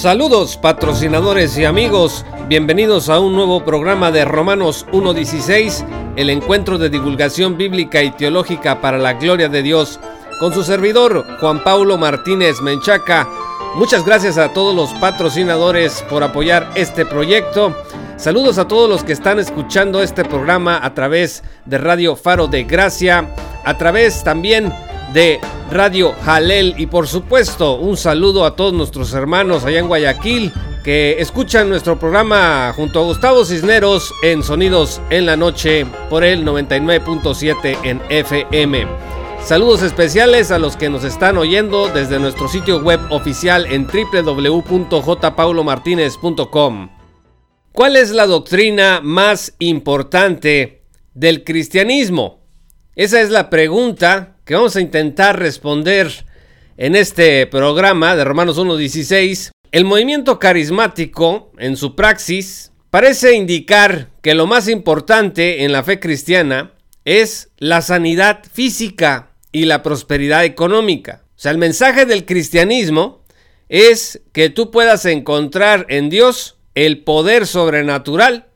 Saludos patrocinadores y amigos, bienvenidos a un nuevo programa de Romanos 1.16, el encuentro de divulgación bíblica y teológica para la gloria de Dios, con su servidor Juan Paulo Martínez Menchaca. Muchas gracias a todos los patrocinadores por apoyar este proyecto. Saludos a todos los que están escuchando este programa a través de Radio Faro de Gracia, a través también de Radio Jalel y por supuesto un saludo a todos nuestros hermanos allá en Guayaquil que escuchan nuestro programa junto a Gustavo Cisneros en Sonidos en la Noche por el 99.7 en FM. Saludos especiales a los que nos están oyendo desde nuestro sitio web oficial en www.jpaulomartinez.com. ¿Cuál es la doctrina más importante del cristianismo? Esa es la pregunta que vamos a intentar responder en este programa de Romanos 1.16. El movimiento carismático, en su praxis, parece indicar que lo más importante en la fe cristiana es la sanidad física y la prosperidad económica. O sea, el mensaje del cristianismo es que tú puedas encontrar en Dios el poder sobrenatural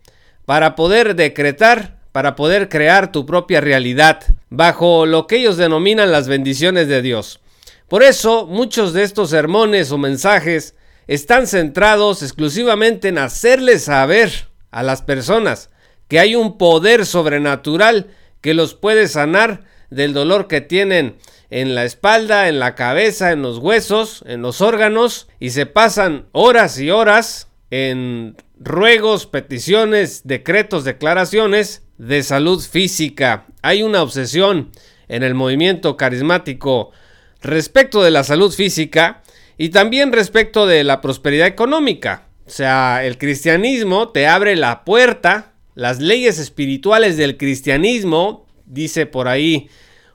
para poder decretar para poder crear tu propia realidad bajo lo que ellos denominan las bendiciones de Dios. Por eso muchos de estos sermones o mensajes están centrados exclusivamente en hacerles saber a las personas que hay un poder sobrenatural que los puede sanar del dolor que tienen en la espalda, en la cabeza, en los huesos, en los órganos y se pasan horas y horas en ruegos, peticiones, decretos, declaraciones de salud física. Hay una obsesión en el movimiento carismático respecto de la salud física y también respecto de la prosperidad económica. O sea, el cristianismo te abre la puerta, las leyes espirituales del cristianismo, dice por ahí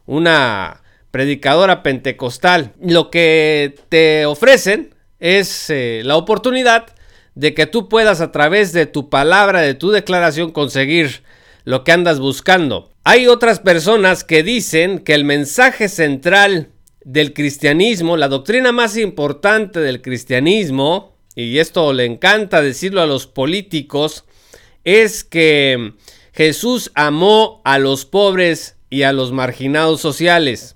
una predicadora pentecostal, lo que te ofrecen es eh, la oportunidad de que tú puedas a través de tu palabra, de tu declaración, conseguir lo que andas buscando. Hay otras personas que dicen que el mensaje central del cristianismo, la doctrina más importante del cristianismo, y esto le encanta decirlo a los políticos, es que Jesús amó a los pobres y a los marginados sociales.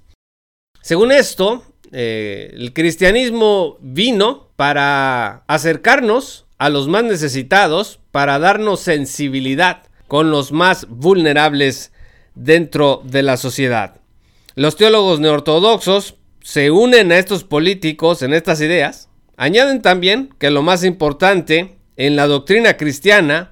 Según esto, eh, el cristianismo vino para acercarnos a los más necesitados, para darnos sensibilidad con los más vulnerables dentro de la sociedad. Los teólogos neortodoxos se unen a estos políticos en estas ideas. Añaden también que lo más importante en la doctrina cristiana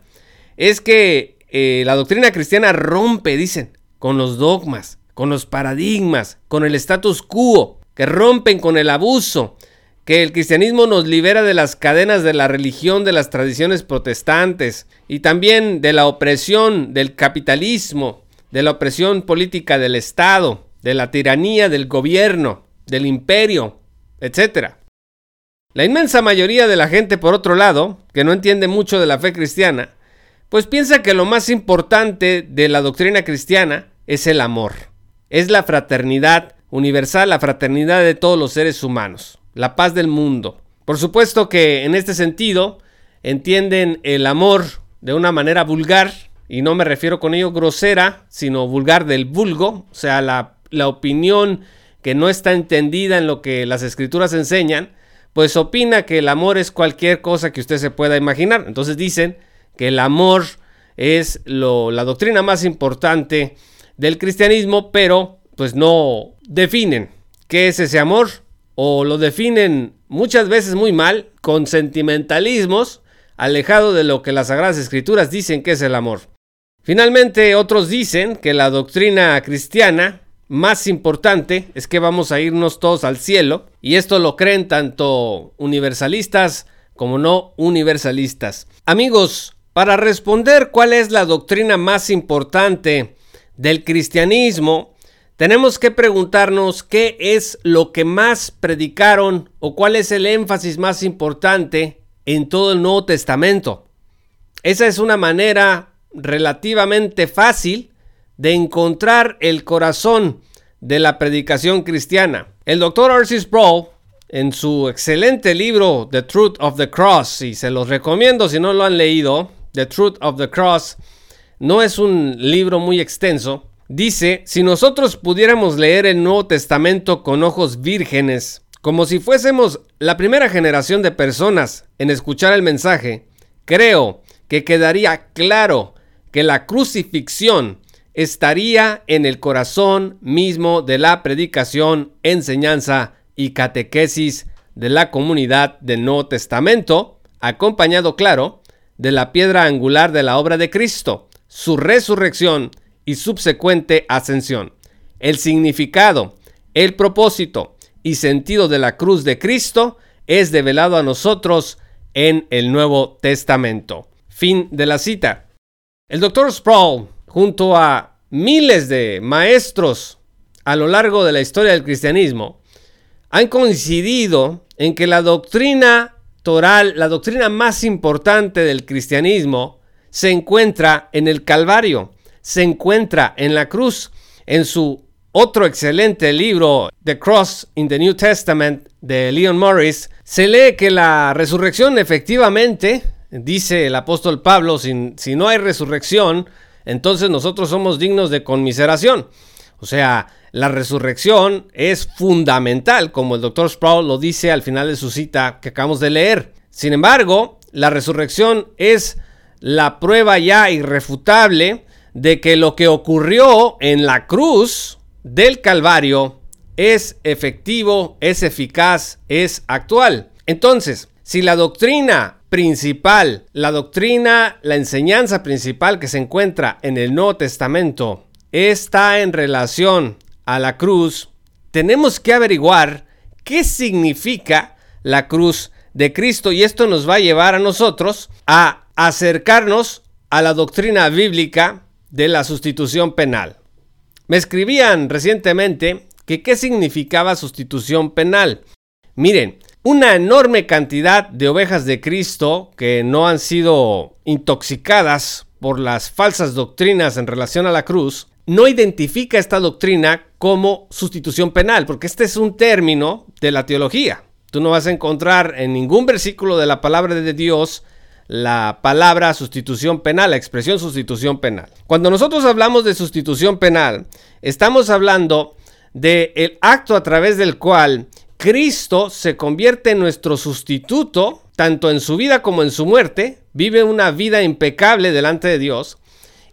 es que eh, la doctrina cristiana rompe, dicen, con los dogmas, con los paradigmas, con el status quo, que rompen con el abuso, que el cristianismo nos libera de las cadenas de la religión, de las tradiciones protestantes y también de la opresión del capitalismo, de la opresión política del Estado, de la tiranía del gobierno, del imperio, etc. La inmensa mayoría de la gente, por otro lado, que no entiende mucho de la fe cristiana, pues piensa que lo más importante de la doctrina cristiana es el amor, es la fraternidad universal, la fraternidad de todos los seres humanos la paz del mundo. Por supuesto que en este sentido entienden el amor de una manera vulgar, y no me refiero con ello grosera, sino vulgar del vulgo, o sea, la, la opinión que no está entendida en lo que las escrituras enseñan, pues opina que el amor es cualquier cosa que usted se pueda imaginar. Entonces dicen que el amor es lo, la doctrina más importante del cristianismo, pero pues no definen qué es ese amor o lo definen muchas veces muy mal, con sentimentalismos, alejado de lo que las Sagradas Escrituras dicen que es el amor. Finalmente, otros dicen que la doctrina cristiana más importante es que vamos a irnos todos al cielo, y esto lo creen tanto universalistas como no universalistas. Amigos, para responder cuál es la doctrina más importante del cristianismo, tenemos que preguntarnos qué es lo que más predicaron o cuál es el énfasis más importante en todo el Nuevo Testamento. Esa es una manera relativamente fácil de encontrar el corazón de la predicación cristiana. El doctor Arcis Sproul en su excelente libro The Truth of the Cross, y se los recomiendo si no lo han leído, The Truth of the Cross, no es un libro muy extenso, dice, si nosotros pudiéramos leer el Nuevo Testamento con ojos vírgenes, como si fuésemos la primera generación de personas en escuchar el mensaje, creo que quedaría claro que la crucifixión estaría en el corazón mismo de la predicación, enseñanza y catequesis de la comunidad del Nuevo Testamento, acompañado, claro, de la piedra angular de la obra de Cristo, su resurrección y subsecuente ascensión. El significado, el propósito y sentido de la cruz de Cristo es develado a nosotros en el Nuevo Testamento. Fin de la cita. El doctor Sproul, junto a miles de maestros a lo largo de la historia del cristianismo, han coincidido en que la doctrina toral, la doctrina más importante del cristianismo, se encuentra en el Calvario, se encuentra en la cruz. En su otro excelente libro, The Cross in the New Testament, de Leon Morris, se lee que la resurrección efectivamente, dice el apóstol Pablo, si, si no hay resurrección, entonces nosotros somos dignos de conmiseración. O sea, la resurrección es fundamental, como el doctor Sproul lo dice al final de su cita que acabamos de leer. Sin embargo, la resurrección es la prueba ya irrefutable de que lo que ocurrió en la cruz del Calvario es efectivo, es eficaz, es actual. Entonces, si la doctrina principal, la doctrina, la enseñanza principal que se encuentra en el Nuevo Testamento está en relación a la cruz, tenemos que averiguar qué significa la cruz de Cristo y esto nos va a llevar a nosotros a acercarnos a la doctrina bíblica de la sustitución penal. Me escribían recientemente que qué significaba sustitución penal. Miren, una enorme cantidad de ovejas de Cristo que no han sido intoxicadas por las falsas doctrinas en relación a la cruz, no identifica esta doctrina como sustitución penal, porque este es un término de la teología. Tú no vas a encontrar en ningún versículo de la palabra de Dios la palabra sustitución penal, la expresión sustitución penal. Cuando nosotros hablamos de sustitución penal, estamos hablando del el acto a través del cual Cristo se convierte en nuestro sustituto, tanto en su vida como en su muerte, vive una vida impecable delante de Dios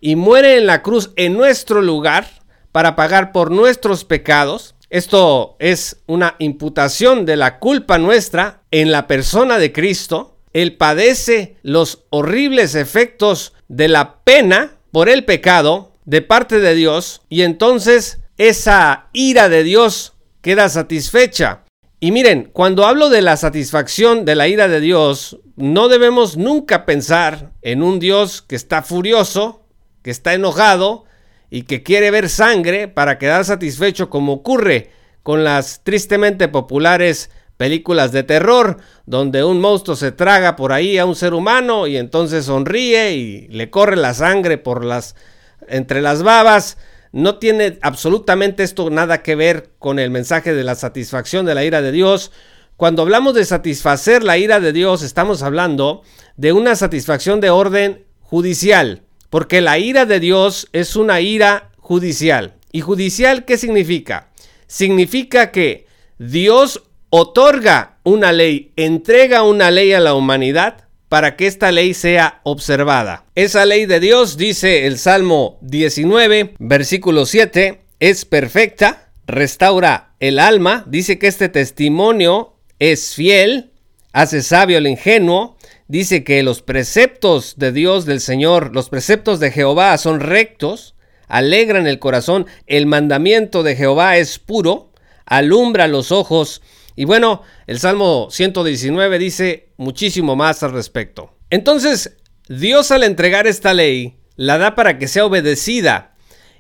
y muere en la cruz en nuestro lugar para pagar por nuestros pecados. Esto es una imputación de la culpa nuestra en la persona de Cristo. Él padece los horribles efectos de la pena por el pecado de parte de Dios y entonces esa ira de Dios queda satisfecha. Y miren, cuando hablo de la satisfacción de la ira de Dios, no debemos nunca pensar en un Dios que está furioso, que está enojado y que quiere ver sangre para quedar satisfecho como ocurre con las tristemente populares películas de terror donde un monstruo se traga por ahí a un ser humano y entonces sonríe y le corre la sangre por las entre las babas. No tiene absolutamente esto nada que ver con el mensaje de la satisfacción de la ira de Dios. Cuando hablamos de satisfacer la ira de Dios, estamos hablando de una satisfacción de orden judicial. Porque la ira de Dios es una ira judicial. ¿Y judicial qué significa? Significa que Dios otorga una ley, entrega una ley a la humanidad para que esta ley sea observada. Esa ley de Dios, dice el Salmo 19, versículo 7, es perfecta, restaura el alma, dice que este testimonio es fiel, hace sabio el ingenuo, dice que los preceptos de Dios del Señor, los preceptos de Jehová son rectos, alegran el corazón, el mandamiento de Jehová es puro, alumbra los ojos. Y bueno, el Salmo 119 dice muchísimo más al respecto. Entonces, Dios al entregar esta ley, la da para que sea obedecida.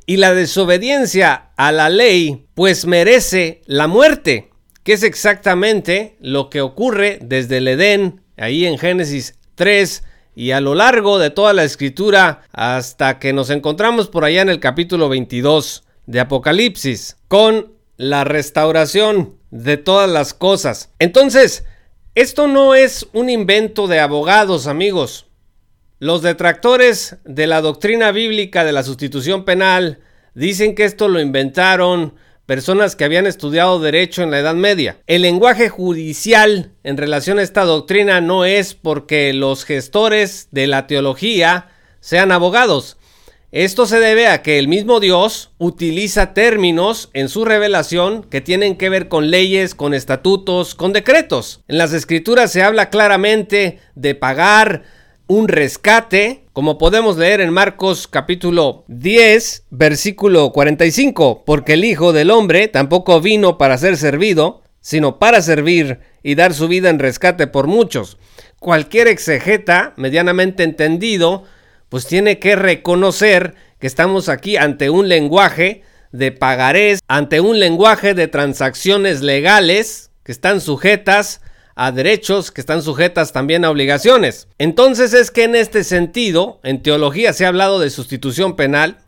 Y la desobediencia a la ley, pues merece la muerte, que es exactamente lo que ocurre desde el Edén ahí en Génesis 3 y a lo largo de toda la escritura hasta que nos encontramos por allá en el capítulo 22 de Apocalipsis con la restauración de todas las cosas. Entonces, esto no es un invento de abogados, amigos. Los detractores de la doctrina bíblica de la sustitución penal dicen que esto lo inventaron personas que habían estudiado derecho en la Edad Media. El lenguaje judicial en relación a esta doctrina no es porque los gestores de la teología sean abogados, esto se debe a que el mismo Dios utiliza términos en su revelación que tienen que ver con leyes, con estatutos, con decretos. En las escrituras se habla claramente de pagar un rescate, como podemos leer en Marcos capítulo 10, versículo 45, porque el Hijo del Hombre tampoco vino para ser servido, sino para servir y dar su vida en rescate por muchos. Cualquier exegeta medianamente entendido pues tiene que reconocer que estamos aquí ante un lenguaje de pagarés, ante un lenguaje de transacciones legales que están sujetas a derechos, que están sujetas también a obligaciones. Entonces es que en este sentido, en teología se ha hablado de sustitución penal,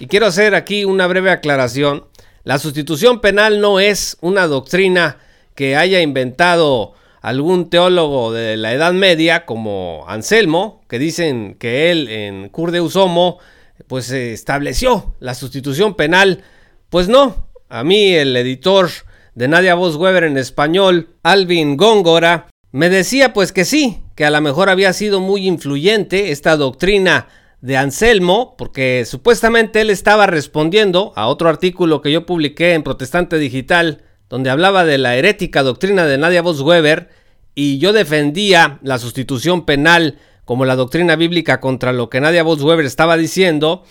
y quiero hacer aquí una breve aclaración. La sustitución penal no es una doctrina que haya inventado algún teólogo de la Edad Media como Anselmo, que dicen que él en Cur de Usomo pues estableció la sustitución penal. Pues no, a mí el editor de Nadia Vos Weber en español, Alvin Góngora, me decía pues que sí, que a lo mejor había sido muy influyente esta doctrina de Anselmo, porque supuestamente él estaba respondiendo a otro artículo que yo publiqué en Protestante Digital donde hablaba de la herética doctrina de Nadia Vos Weber, y yo defendía la sustitución penal como la doctrina bíblica contra lo que Nadia Vos Weber estaba diciendo.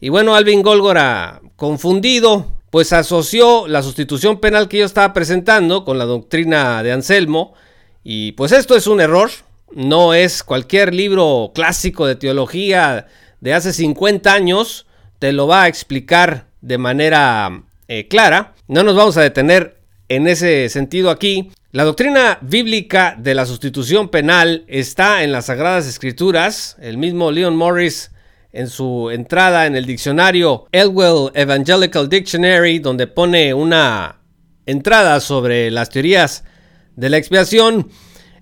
Y bueno, Alvin Golgora, confundido, pues asoció la sustitución penal que yo estaba presentando con la doctrina de Anselmo. Y pues esto es un error, no es cualquier libro clásico de teología de hace 50 años, te lo va a explicar de manera eh, clara. No nos vamos a detener en ese sentido aquí. La doctrina bíblica de la sustitución penal está en las Sagradas Escrituras. El mismo Leon Morris en su entrada en el diccionario Elwell Evangelical Dictionary, donde pone una entrada sobre las teorías de la expiación,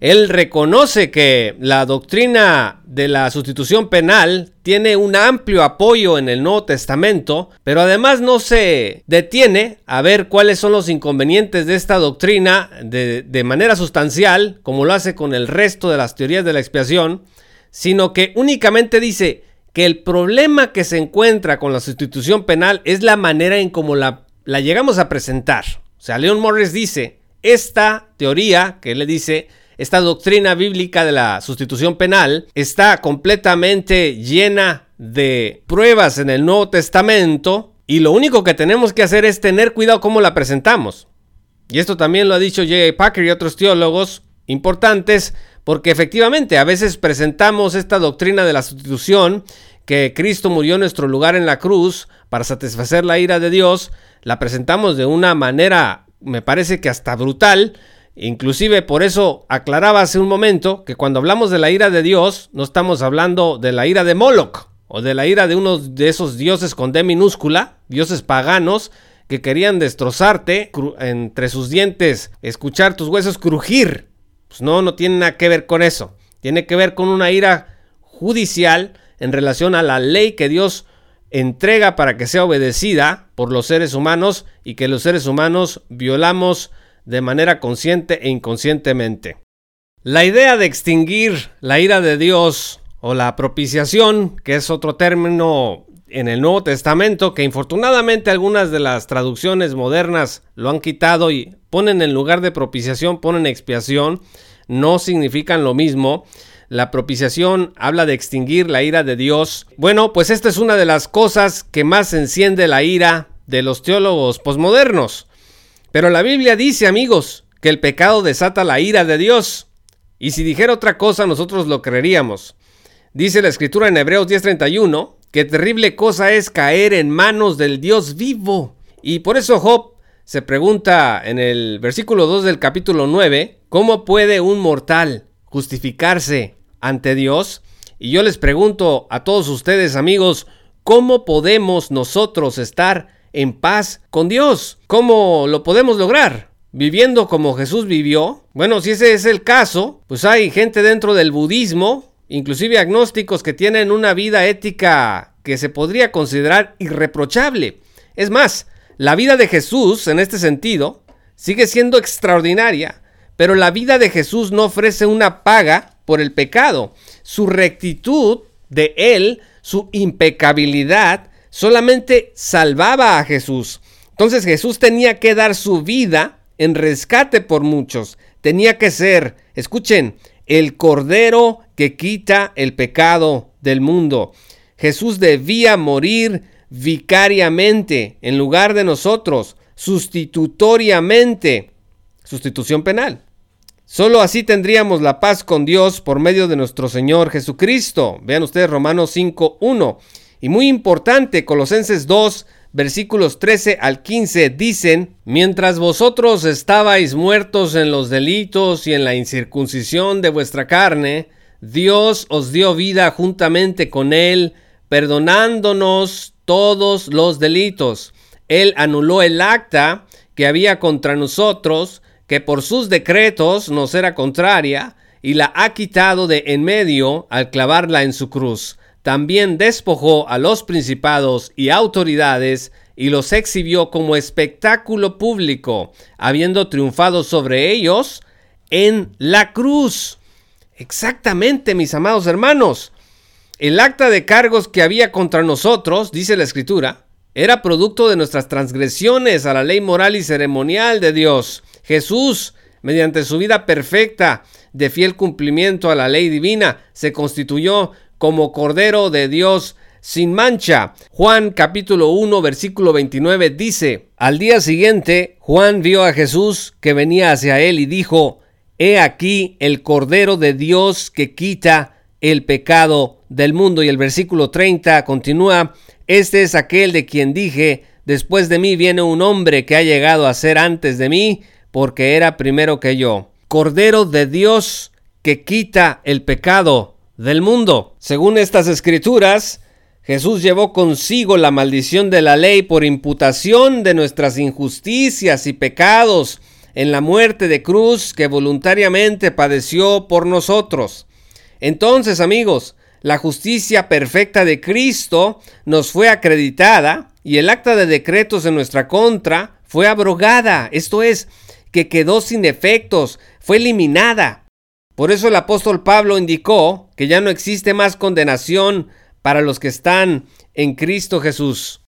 él reconoce que la doctrina de la sustitución penal tiene un amplio apoyo en el Nuevo Testamento, pero además no se detiene a ver cuáles son los inconvenientes de esta doctrina de, manera sustancial, como lo hace con el resto de las teorías de la expiación, sino que únicamente dice que el problema que se encuentra con la sustitución penal es la manera en cómo la, la llegamos a presentar. O sea, Leon Morris dice, esta teoría que él le dice esta doctrina bíblica de la sustitución penal está completamente llena de pruebas en el Nuevo Testamento y lo único que tenemos que hacer es tener cuidado cómo la presentamos. Y esto también lo ha dicho J.A. Packer y otros teólogos importantes porque efectivamente a veces presentamos esta doctrina de la sustitución que Cristo murió en nuestro lugar en la cruz para satisfacer la ira de Dios, la presentamos de una manera, me parece que hasta brutal, Inclusive por eso aclaraba hace un momento que cuando hablamos de la ira de Dios, no estamos hablando de la ira de Moloch o de la ira de uno de esos dioses con D minúscula, dioses paganos que querían destrozarte entre sus dientes, escuchar tus huesos crujir. Pues no, no tiene nada que ver con eso. Tiene que ver con una ira judicial en relación a la ley que Dios entrega para que sea obedecida por los seres humanos y que los seres humanos violamos de manera consciente e inconscientemente. La idea de extinguir la ira de Dios o la propiciación, que es otro término en el Nuevo Testamento, que infortunadamente algunas de las traducciones modernas lo han quitado y ponen en lugar de propiciación, ponen expiación, no significan lo mismo. La propiciación habla de extinguir la ira de Dios. Bueno, pues esta es una de las cosas que más enciende la ira de los teólogos posmodernos. Pero la Biblia dice, amigos, que el pecado desata la ira de Dios. Y si dijera otra cosa, nosotros lo creeríamos. Dice la escritura en Hebreos 10:31, que terrible cosa es caer en manos del Dios vivo. Y por eso Job se pregunta en el versículo 2 del capítulo 9, ¿cómo puede un mortal justificarse ante Dios? Y yo les pregunto a todos ustedes, amigos, ¿cómo podemos nosotros estar en paz con Dios. ¿Cómo lo podemos lograr? viviendo como Jesús vivió? Bueno, si ese es el caso, pues hay gente dentro del budismo, inclusive agnósticos, que tienen una vida ética que se podría considerar irreprochable. Es más, la vida de Jesús, en este sentido, sigue siendo extraordinaria, pero la vida de Jesús no ofrece una paga por el pecado. Su rectitud de él, su impecabilidad, solamente salvaba a Jesús. Entonces Jesús tenía que dar su vida en rescate por muchos. Tenía que ser, escuchen, el cordero que quita el pecado del mundo. Jesús debía morir vicariamente en lugar de nosotros, sustitutoriamente, sustitución penal. Solo así tendríamos la paz con Dios por medio de nuestro Señor Jesucristo. Vean ustedes Romanos 5.1. Y muy importante, Colosenses 2, versículos 13 al 15 dicen, mientras vosotros estabais muertos en los delitos y en la incircuncisión de vuestra carne, Dios os dio vida juntamente con Él, perdonándonos todos los delitos. Él anuló el acta que había contra nosotros, que por sus decretos nos era contraria, y la ha quitado de en medio al clavarla en su cruz. También despojó a los principados y autoridades y los exhibió como espectáculo público, habiendo triunfado sobre ellos en la cruz. Exactamente, mis amados hermanos. El acta de cargos que había contra nosotros, dice la Escritura, era producto de nuestras transgresiones a la ley moral y ceremonial de Dios. Jesús, mediante su vida perfecta de fiel cumplimiento a la ley divina, se constituyó como Cordero de Dios sin mancha. Juan capítulo 1 versículo 29 dice, al día siguiente Juan vio a Jesús que venía hacia él y dijo, He aquí el Cordero de Dios que quita el pecado del mundo. Y el versículo 30 continúa, Este es aquel de quien dije, después de mí viene un hombre que ha llegado a ser antes de mí, porque era primero que yo. Cordero de Dios que quita el pecado del mundo. Según estas escrituras, Jesús llevó consigo la maldición de la ley por imputación de nuestras injusticias y pecados en la muerte de cruz que voluntariamente padeció por nosotros. Entonces, amigos, la justicia perfecta de Cristo nos fue acreditada y el acta de decretos en nuestra contra fue abrogada. Esto es, que quedó sin efectos, fue eliminada. Por eso el apóstol Pablo indicó que ya no existe más condenación para los que están en Cristo Jesús.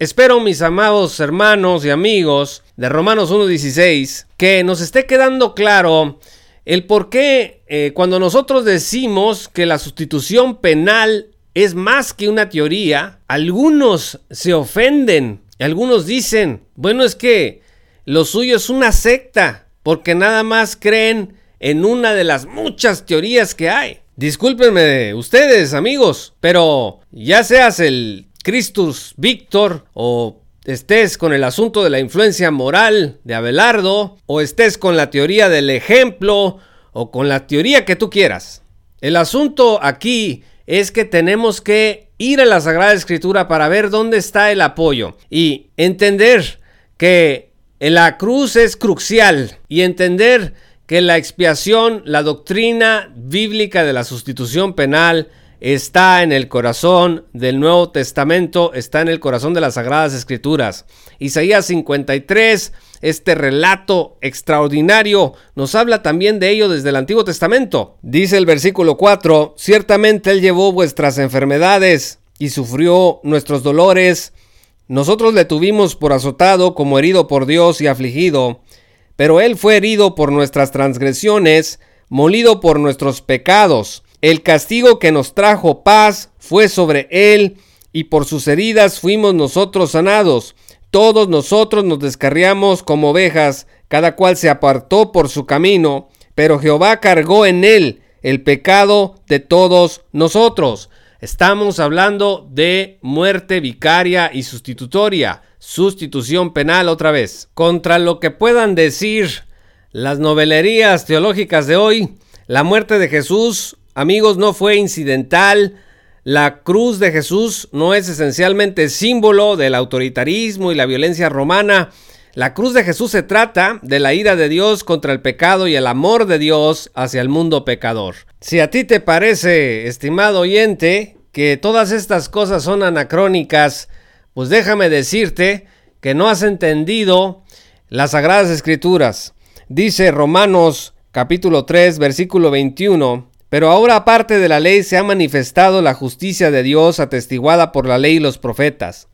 Espero, mis amados hermanos y amigos de Romanos 1.16, que nos esté quedando claro el por qué eh, cuando nosotros decimos que la sustitución penal es más que una teoría, algunos se ofenden, algunos dicen, bueno, es que lo suyo es una secta, porque nada más creen en una de las muchas teorías que hay. Discúlpenme ustedes, amigos, pero ya seas el Christus Víctor o estés con el asunto de la influencia moral de Abelardo o estés con la teoría del ejemplo o con la teoría que tú quieras. El asunto aquí es que tenemos que ir a la Sagrada Escritura para ver dónde está el apoyo y entender que la cruz es crucial y entender que la expiación, la doctrina bíblica de la sustitución penal, está en el corazón del Nuevo Testamento, está en el corazón de las Sagradas Escrituras. Isaías 53, este relato extraordinario, nos habla también de ello desde el Antiguo Testamento. Dice el versículo 4, ciertamente Él llevó vuestras enfermedades y sufrió nuestros dolores nosotros le tuvimos por azotado como herido por Dios y afligido, pero Él fue herido por nuestras transgresiones, molido por nuestros pecados. El castigo que nos trajo paz fue sobre Él, y por sus heridas fuimos nosotros sanados. Todos nosotros nos descarriamos como ovejas, cada cual se apartó por su camino, pero Jehová cargó en Él el pecado de todos nosotros. Estamos hablando de muerte vicaria y sustitutoria, sustitución penal otra vez. Contra lo que puedan decir las novelerías teológicas de hoy, la muerte de Jesús, amigos, no fue incidental. La cruz de Jesús no es esencialmente símbolo del autoritarismo y la violencia romana. La cruz de Jesús se trata de la ira de Dios contra el pecado y el amor de Dios hacia el mundo pecador. Si a ti te parece, estimado oyente, que todas estas cosas son anacrónicas, pues déjame decirte que no has entendido las sagradas escrituras. Dice Romanos capítulo 3 versículo 21, pero ahora aparte de la ley se ha manifestado la justicia de Dios atestiguada por la ley y los profetas.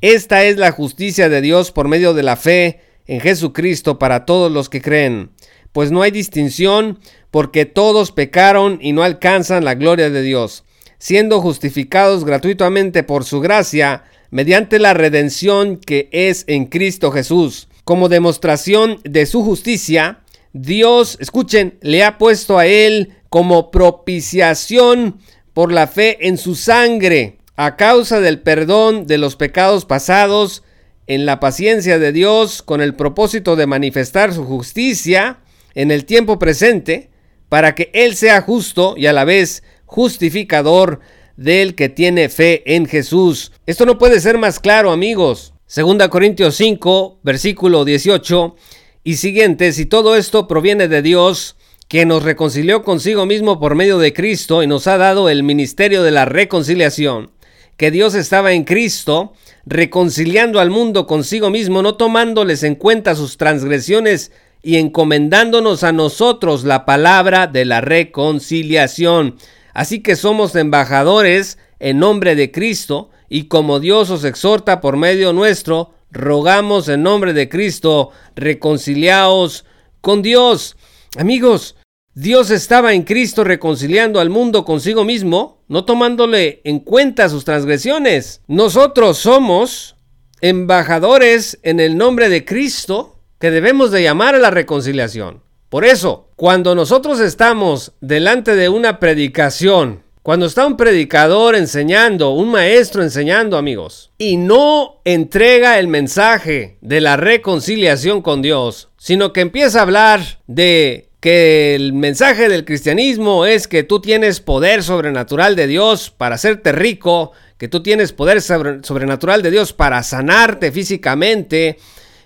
Esta es la justicia de Dios por medio de la fe en Jesucristo para todos los que creen, pues no hay distinción porque todos pecaron y no alcanzan la gloria de Dios, siendo justificados gratuitamente por su gracia mediante la redención que es en Cristo Jesús. Como demostración de su justicia, Dios, escuchen, le ha puesto a él como propiciación por la fe en su sangre, a causa del perdón de los pecados pasados, en la paciencia de Dios, con el propósito de manifestar su justicia en el tiempo presente, para que Él sea justo y a la vez justificador del que tiene fe en Jesús. Esto no puede ser más claro, amigos. Segunda Corintios 5, versículo 18 y siguientes, y todo esto proviene de Dios, que nos reconcilió consigo mismo por medio de Cristo y nos ha dado el ministerio de la reconciliación, que Dios estaba en Cristo, reconciliando al mundo consigo mismo, no tomándoles en cuenta sus transgresiones y encomendándonos a nosotros la palabra de la reconciliación. Así que somos embajadores en nombre de Cristo, y como Dios os exhorta por medio nuestro, rogamos en nombre de Cristo, reconciliaos con Dios. Amigos, Dios estaba en Cristo reconciliando al mundo consigo mismo, no tomándole en cuenta sus transgresiones. Nosotros somos embajadores en el nombre de Cristo que debemos de llamar a la reconciliación. Por eso, cuando nosotros estamos delante de una predicación cuando está un predicador enseñando, un maestro enseñando, amigos, y no entrega el mensaje de la reconciliación con Dios, sino que empieza a hablar de que el mensaje del cristianismo es que tú tienes poder sobrenatural de Dios para hacerte rico, que tú tienes poder sobrenatural de Dios para sanarte físicamente,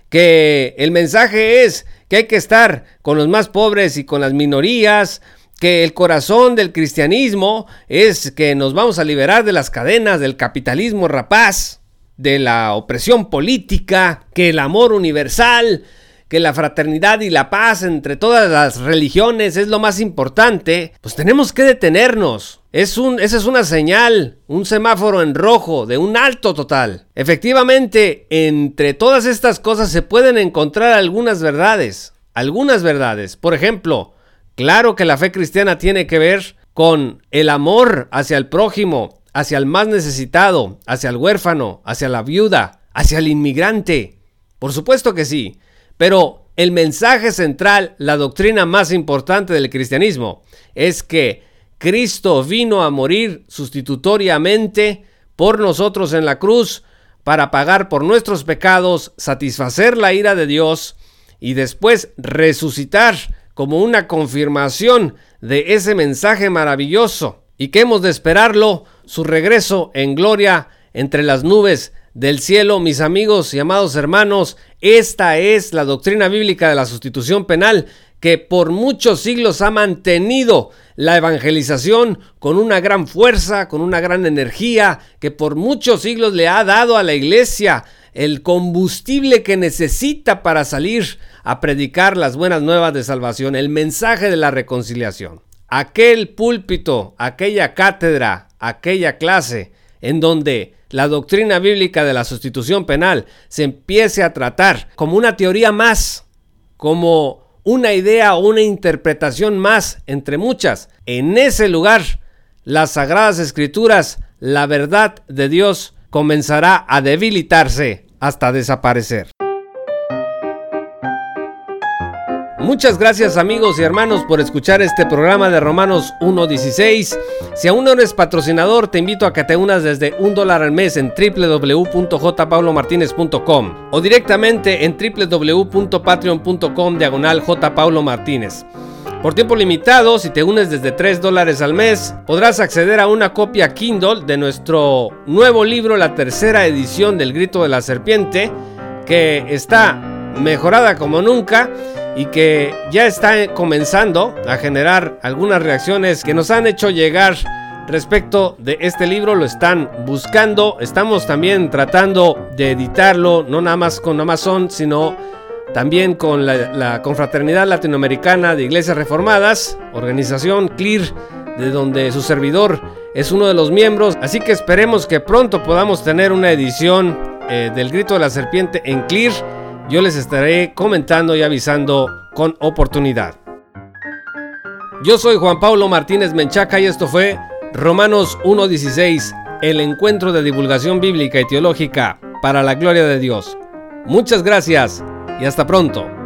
que el mensaje es que hay que estar con los más pobres y con las minorías, que el corazón del cristianismo es que nos vamos a liberar de las cadenas del capitalismo rapaz, de la opresión política, que el amor universal, que la fraternidad y la paz entre todas las religiones es lo más importante, pues tenemos que detenernos. Es un, esa es una señal, un semáforo en rojo de un alto total. Efectivamente, entre todas estas cosas se pueden encontrar algunas verdades. Algunas verdades. Por ejemplo, Claro que la fe cristiana tiene que ver con el amor hacia el prójimo, hacia el más necesitado, hacia el huérfano, hacia la viuda, hacia el inmigrante. Por supuesto que sí, pero el mensaje central, la doctrina más importante del cristianismo, es que Cristo vino a morir sustitutoriamente por nosotros en la cruz para pagar por nuestros pecados, satisfacer la ira de Dios y después resucitar como una confirmación de ese mensaje maravilloso y que hemos de esperarlo, su regreso en gloria entre las nubes del cielo, mis amigos y amados hermanos, esta es la doctrina bíblica de la sustitución penal que por muchos siglos ha mantenido la evangelización con una gran fuerza, con una gran energía, que por muchos siglos le ha dado a la iglesia el combustible que necesita para salir a predicar las buenas nuevas de salvación, el mensaje de la reconciliación. Aquel púlpito, aquella cátedra, aquella clase en donde la doctrina bíblica de la sustitución penal se empiece a tratar como una teoría más, como una idea o una interpretación más entre muchas. En ese lugar, las sagradas escrituras, la verdad de Dios comenzará a debilitarse hasta desaparecer. Muchas gracias amigos y hermanos por escuchar este programa de Romanos 1.16. Si aún no eres patrocinador, te invito a que te unas desde un dólar al mes en www.jpaulomartinez.com o directamente en www.patreon.com diagonal jpaulomartinez. Por tiempo limitado, si te unes desde 3 dólares al mes, podrás acceder a una copia Kindle de nuestro nuevo libro, la tercera edición del Grito de la Serpiente, que está mejorada como nunca y que ya está comenzando a generar algunas reacciones que nos han hecho llegar respecto de este libro. Lo están buscando. Estamos también tratando de editarlo, no nada más con Amazon, sino también con la, Confraternidad Latinoamericana de Iglesias Reformadas, organización CLEAR, de donde su servidor es uno de los miembros. Así que esperemos que pronto podamos tener una edición eh, del Grito de la Serpiente en Clear. Yo les estaré comentando y avisando con oportunidad. Yo soy Juan Pablo Martínez Menchaca y esto fue Romanos 1.16, el encuentro de divulgación bíblica y teológica para la gloria de Dios. Muchas gracias y hasta pronto.